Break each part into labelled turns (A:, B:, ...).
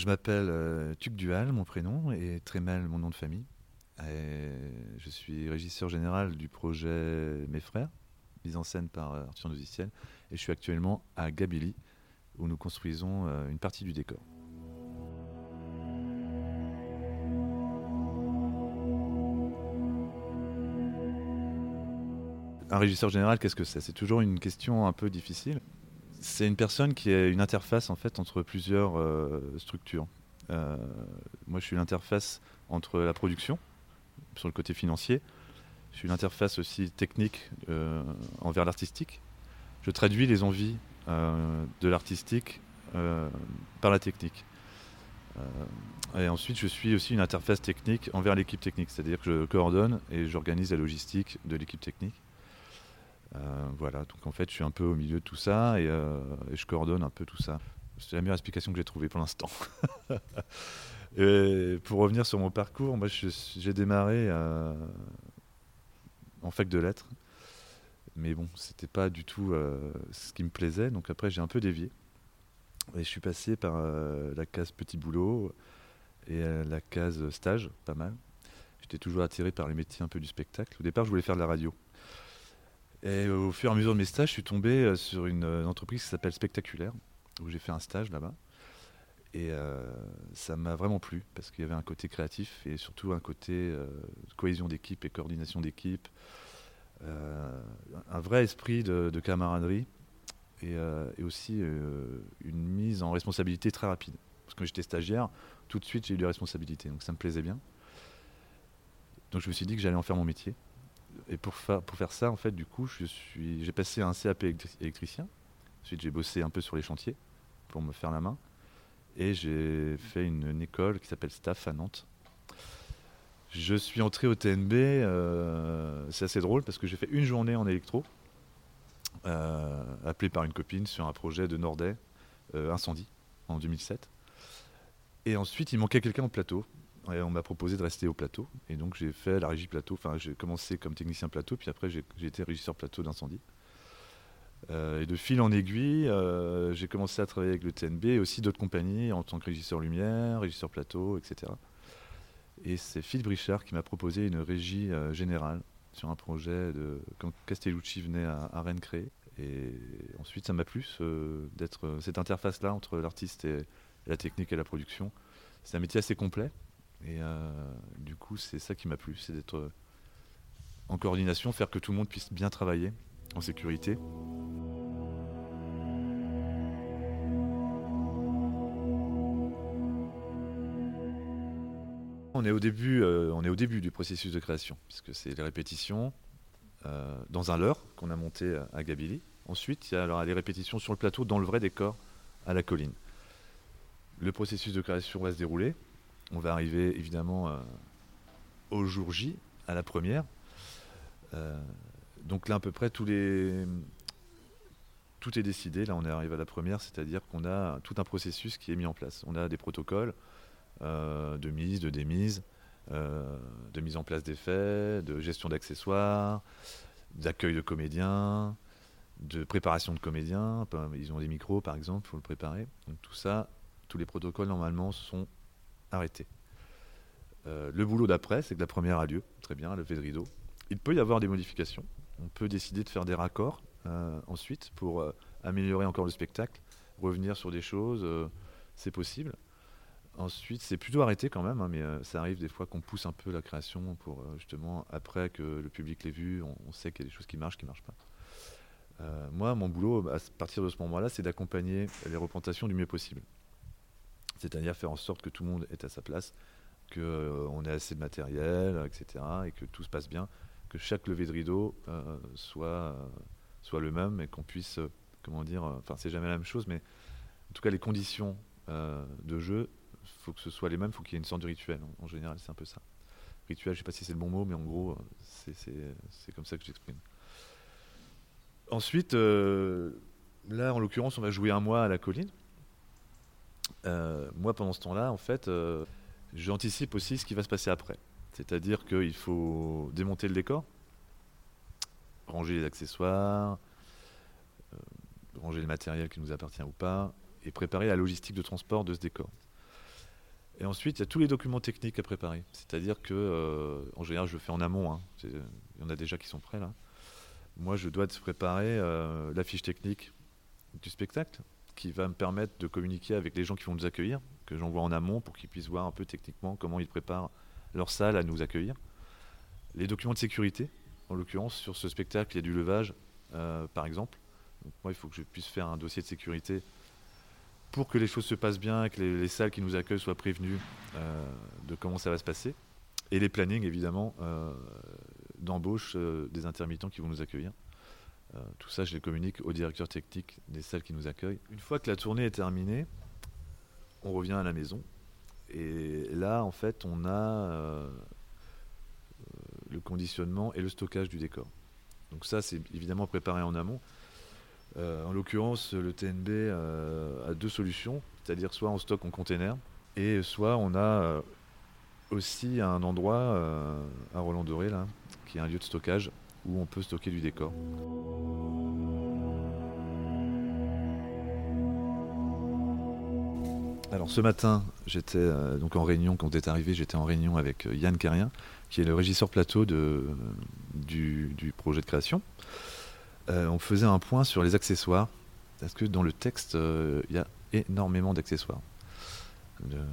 A: je m'appelle euh, Tuc Dual, mon prénom, et Trémel, mon nom de famille. je suis régisseur général du projet Mes Frères, mise en scène par Arthur Noziciel, et je suis actuellement à Gabili, où nous construisons une partie du décor. Un régisseur général, qu'est-ce que c'est? C'est toujours une question un peu difficile. C'est une personne qui est une interface en fait entre plusieurs euh, structures. Euh, moi, je suis l'interface entre la production, sur le côté financier. Je suis l'interface aussi technique euh, envers l'artistique. Je traduis les envies de l'artistique par la technique. et ensuite, je suis aussi une interface technique envers l'équipe technique, c'est-à-dire que je coordonne et j'organise la logistique de l'équipe technique. Euh, voilà, donc en fait, je suis un peu au milieu de tout ça euh, et, je coordonne un peu tout ça. C'est la meilleure explication que j'ai trouvée pour l'instant. et pour revenir sur mon parcours, moi, j'ai démarré euh, en fac de lettres, mais bon, c'était pas du tout ce qui me plaisait. Donc après, j'ai un peu dévié et je suis passé par la case petit boulot et la case stage, pas mal. J'étais toujours attiré par les métiers un peu du spectacle. Au départ, je voulais faire de la radio. Et au fur et à mesure de mes stages, je suis tombé euh, sur une, euh, entreprise qui s'appelle Spectaculaire, où j'ai fait un stage là-bas. Et euh, ça m'a vraiment plu, parce qu'il y avait un côté créatif et surtout un côté cohésion d'équipe et coordination d'équipe. un vrai esprit de, camaraderie et, aussi une mise en responsabilité très rapide. Parce que j'étais stagiaire, tout de suite j'ai eu des responsabilités, donc ça me plaisait bien. Donc je me suis dit que j'allais en faire mon métier et pour, pour faire ça, en fait, du coup, j'ai passé un CAP électricien. Ensuite, j'ai bossé un peu sur les chantiers pour me faire la main. Et j'ai fait une, école qui s'appelle Staff à Nantes. Je suis entré au TNB, euh, c'est assez drôle parce que j'ai fait une journée en électro, euh, appelé par une copine sur un projet de Nordet, euh, incendie, en 2007. Et ensuite, il manquait quelqu'un au plateau on m'a proposé de rester au plateau. Et donc j'ai fait la régie plateau. Enfin, j'ai commencé comme technicien plateau, puis après j'ai été régisseur plateau d'incendie. Euh, et de fil en aiguille, euh, j'ai commencé à travailler avec le TNB et aussi d'autres compagnies en tant que régisseur lumière, régisseur plateau, etc. Et c'est Philippe Richard qui m'a proposé une régie euh, générale sur un projet de quand Castellucci venait à, Rennes créer. Et ensuite, ça m'a plu d'être cette interface-là entre l'artiste et la technique et la production. C'est un métier assez complet. Et euh, du coup, c'est ça qui m'a plu, c'est d'être euh, en coordination, faire que tout le monde puisse bien travailler en sécurité. On est, au début, euh, on est au début du processus de création, puisque c'est les répétitions dans un leurre qu'on a monté à Gabili. Ensuite, il y a les répétitions sur le plateau dans le vrai décor à la colline. Le processus de création va se dérouler on va arriver évidemment euh, au jour J, à la première. Euh, donc là, à peu près, tous les... tout est décidé. Là, on est arrivé à la première, c'est-à-dire qu'on a tout un processus qui est mis en place. On a des protocoles euh, de mise, de démise, de mise en place des faits, de gestion d'accessoires, d'accueil de comédiens, de préparation de comédiens. Ils ont des micros, par exemple, il faut le préparer. Tout ça, tous les protocoles, normalement, sont arrêté. Euh, le boulot d'après, c'est que la première a lieu, très bien, lever de rideau. Il peut y avoir des modifications. On peut décider de faire des raccords euh, ensuite pour euh, améliorer encore le spectacle, revenir sur des choses, c'est possible. Ensuite, c'est plutôt arrêté quand même, hein, mais ça arrive des fois qu'on pousse un peu la création pour justement, après que le public l'ait vu, on, sait qu'il y a des choses qui marchent, qui ne marchent pas. moi, mon boulot, à partir de ce moment-là, c'est d'accompagner les représentations du mieux possible. C'est-à-dire faire en sorte que tout le monde est à sa place, qu'on euh, ait assez de matériel, etc. Et que tout se passe bien, que chaque lever de rideau euh, soit, euh, soit le même et qu'on puisse, comment dire, enfin c'est jamais la même chose, mais en tout cas les conditions de jeu, faut que ce soit les mêmes, faut qu'il y ait une sorte de rituel. En, général, c'est un peu ça. Rituel, je ne sais pas si c'est le bon mot, mais en gros, c'est comme ça que j'exprime. Ensuite, là, en l'occurrence, on va jouer un mois à la colline. Euh, moi, pendant ce temps-là, en fait, euh, j'anticipe aussi ce qui va se passer après. C'est-à-dire qu'il faut démonter le décor, ranger les accessoires, euh, ranger le matériel qui nous appartient ou pas, et préparer la logistique de transport de ce décor. Et ensuite, il y a tous les documents techniques à préparer. C'est-à-dire que, en général, je le fais en amont. Hein. Il y en a déjà qui sont prêts là. Moi, je dois préparer la fiche technique du spectacle qui va me permettre de communiquer avec les gens qui vont nous accueillir, que j'envoie en amont pour qu'ils puissent voir un peu techniquement comment ils préparent leur salle à nous accueillir. Les documents de sécurité, en l'occurrence, sur ce spectacle, il y a du levage, euh, par exemple. moi, il faut que je puisse faire un dossier de sécurité pour que les choses se passent bien, que les, salles qui nous accueillent soient prévenues euh, de comment ça va se passer. Et les plannings, évidemment, euh, d'embauche des intermittents qui vont nous accueillir. Tout ça, je les communique au directeur technique des salles qui nous accueillent. Une fois que la tournée est terminée, on revient à la maison. Et là, en fait, on a le conditionnement et le stockage du décor. Donc ça, c'est évidemment préparé en amont. Euh, en l'occurrence, le TNB euh, a deux solutions, c'est-à-dire soit on stocke en container, et soit on a euh, aussi un endroit à Roland Doré, là, qui est un lieu de stockage on peut stocker du décor. Alors ce matin, j'étais donc en réunion, quand vous êtes arrivé, j'étais en réunion avec Yann Carrien, qui est le régisseur plateau du, projet de création. Euh, on faisait un point sur les accessoires, parce que dans le texte, euh, il y a énormément d'accessoires? Euh,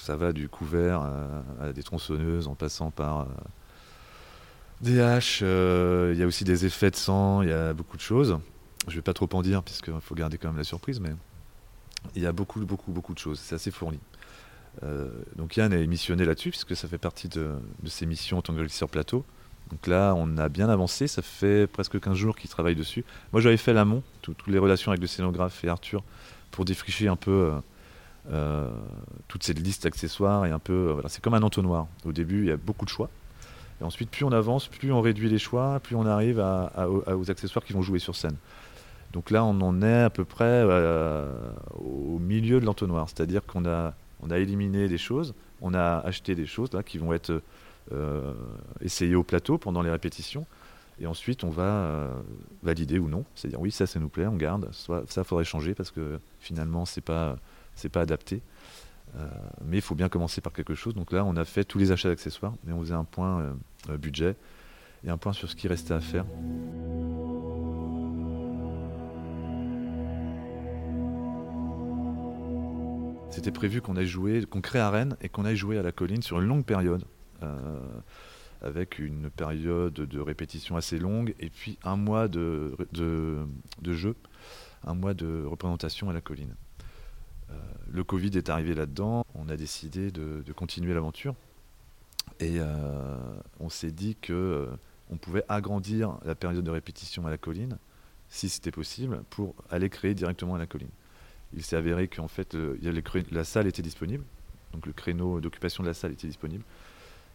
A: ça, va du couvert à, des tronçonneuses en passant par des haches, il y a aussi des effets de sang, il y a beaucoup de choses. Je ne vais pas trop en dire, puisqu'il faut garder quand même la surprise, mais il y a beaucoup, beaucoup, beaucoup de choses. C'est assez fourni. Euh, donc Yann est missionné là-dessus, puisque ça fait partie de, ses missions en tant que régisseur plateau. Donc là, on a bien avancé, ça fait presque 15 jours qu'il travaille dessus. Moi, j'avais fait l'amont, toutes les relations avec le scénographe et Arthur, pour défricher un peu euh, euh, toute cette liste d'accessoires. Et un peu, voilà, c'est comme un entonnoir. Au début, il y a beaucoup de choix. Et ensuite, plus on avance, plus on réduit les choix, plus on arrive aux accessoires qui vont jouer sur scène. Donc là, on en est à peu près au milieu de l'entonnoir. C'est-à-dire qu'on a on a éliminé des choses, on a acheté des choses là, qui vont être euh, essayées au plateau pendant les répétitions. Et ensuite, on va euh, valider ou non. C'est-à-dire, oui, ça, ça nous plaît, on garde. Soit, ça, faudrait changer parce que finalement, c'est pas, c'est pas adapté. Euh, mais il faut bien commencer par quelque chose. Donc là, on a fait tous les achats d'accessoires, mais on faisait un point budget et un point sur ce qui restait à faire. C'était prévu qu'on aille jouer, qu'on crée à Rennes et qu'on aille jouer à la colline sur une longue période. Euh, avec une période de répétition assez longue et puis un mois de, jeu, un mois de représentation à la colline. Euh, le Covid est arrivé là-dedans, on a décidé de, continuer l'aventure et euh, on s'est dit que on pouvait agrandir la période de répétition à la colline si c'était possible pour aller créer directement à la colline il s'est avéré qu'en fait, euh, la salle était disponible. Donc le créneau d'occupation de la salle était disponible.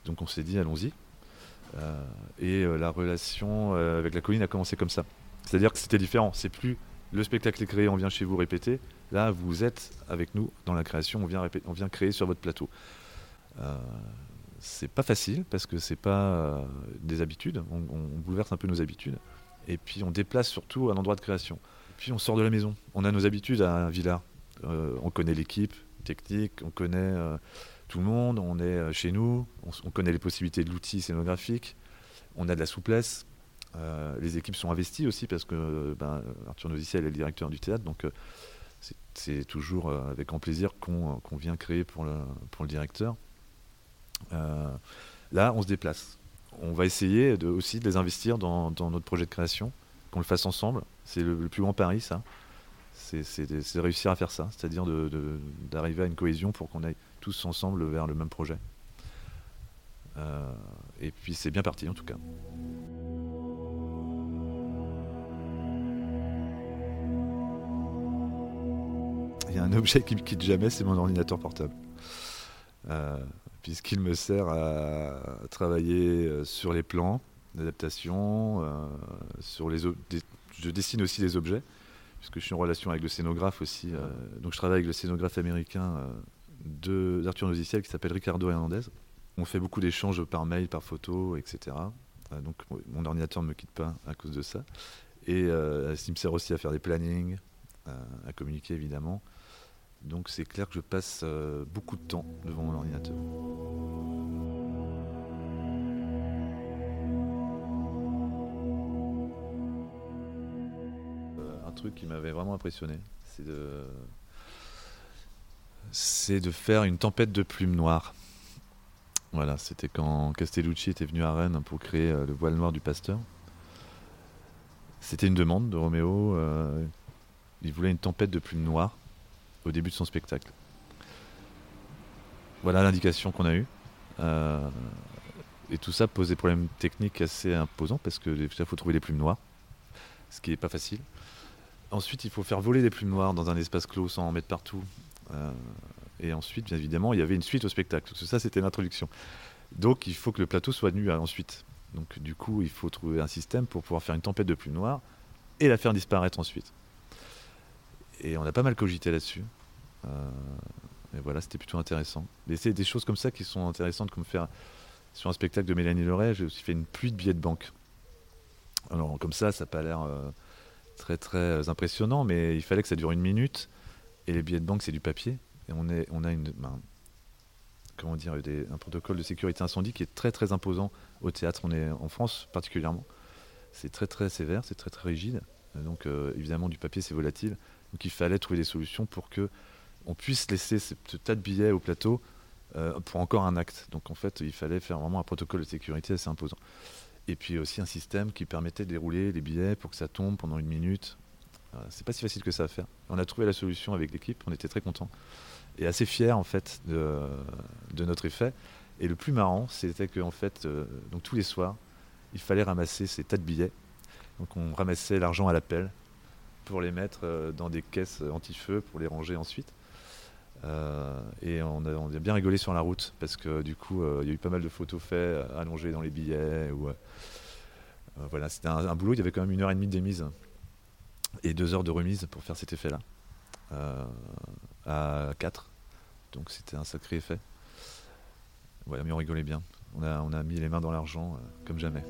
A: Donc on s'est dit, allons-y. Euh, et euh, la relation avec la colline a commencé comme ça. C'est-à-dire que c'était différent. C'est plus le spectacle est créé, on vient chez vous répéter. Là, vous êtes avec nous dans la création, on vient, créer sur votre plateau. c'est pas facile parce que c'est pas des habitudes. On, bouleverse un peu nos habitudes. Et puis on déplace surtout un endroit de création. Puis on sort de la maison. On a nos habitudes à Villars. Euh, on connaît l'équipe technique, on connaît euh, tout le monde, on est euh, chez nous, on, connaît les possibilités de l'outil scénographique, on a de la souplesse. Les équipes sont investies aussi parce que ben, Arthur Noziciel est le directeur du théâtre, donc c'est toujours avec grand plaisir qu'on vient créer pour le, directeur. là, on se déplace. On va essayer aussi de les investir dans, notre projet de création qu'on le fasse ensemble. C'est le, plus grand pari, ça. C'est de réussir à faire ça, c'est-à-dire d'arriver à une cohésion pour qu'on aille tous ensemble vers le même projet. Euh, et puis c'est bien parti en tout cas. Il y a un objet qui me quitte jamais, c'est mon ordinateur portable. Euh, puisqu'il me sert à travailler euh, sur les plans, d'adaptation. Euh, je dessine aussi des objets, puisque je suis en relation avec le scénographe aussi. Donc je travaille avec le scénographe américain d'Arthur Noziciel qui s'appelle Ricardo Hernandez. On fait beaucoup d'échanges par mail, par photo, etc. donc mon ordinateur ne me quitte pas à cause de ça. Et il me sert aussi à faire des plannings, à communiquer évidemment. Donc c'est clair que je passe euh, beaucoup de temps devant mon ordinateur. Euh, un truc qui m'avait vraiment impressionné, c'est de, faire une tempête de plumes noires. Voilà, c'était quand Castellucci était venu à Rennes pour créer euh, le voile noir du pasteur. C'était une demande de Roméo. il voulait une tempête de plumes noires au début de son spectacle. Voilà l'indication qu'on a eue. Euh, et tout ça pose des problèmes techniques assez imposants parce que déjà, il faut trouver des plumes noires, ce qui n'est pas facile. Ensuite, il faut faire voler des plumes noires dans un espace clos sans en mettre partout. Euh, et ensuite, bien évidemment, il y avait une suite au spectacle. Que ça, c'était l'introduction. Donc, il faut que le plateau soit nu euh, ensuite. Donc, du coup, il faut trouver un système pour pouvoir faire une tempête de plumes noires et la faire disparaître ensuite. Et on a pas mal cogité là-dessus. Euh, et voilà, c'était plutôt intéressant. Mais c'est des choses comme ça qui sont intéressantes, comme faire sur un spectacle de Mélanie Leray, j'ai aussi fait une pluie de billets de banque. Alors, comme ça, ça n'a pas l'air euh, très très impressionnant, mais il fallait que ça dure une minute. Et les billets de banque, c'est du papier. Et on, est, on a une, ben, comment dire, un protocole de sécurité incendie qui est très très imposant au théâtre. On est en France particulièrement. C'est très très sévère, c'est très très rigide. Donc euh, évidemment, du papier, c'est volatile. Donc il fallait trouver des solutions pour que on puisse laisser ce, tas de billets au plateau euh, pour encore un acte. Donc en fait, il fallait faire vraiment un protocole de sécurité assez imposant. Et puis aussi un système qui permettait de dérouler les billets pour que ça tombe pendant une minute. Euh, c'est pas si facile que ça à faire. On a trouvé la solution avec l'équipe, on était très contents et assez fiers en fait de, notre effet. Et le plus marrant, c'était que en fait, euh, tous les soirs, il fallait ramasser ces tas de billets. Donc on ramassait l'argent à la pelle pour les mettre euh, dans des caisses anti-feu pour les ranger ensuite. Euh, et on a, bien rigolé sur la route parce que du coup, euh, il y a eu pas mal de photos faites allongées dans les billets. Ou, voilà, c'était un, boulot. Il y avait quand même une heure et demie de démise et deux heures de remise pour faire cet effet-là à 4. Donc c'était un sacré effet. Mais on rigolait bien. On a, mis les mains dans l'argent comme jamais.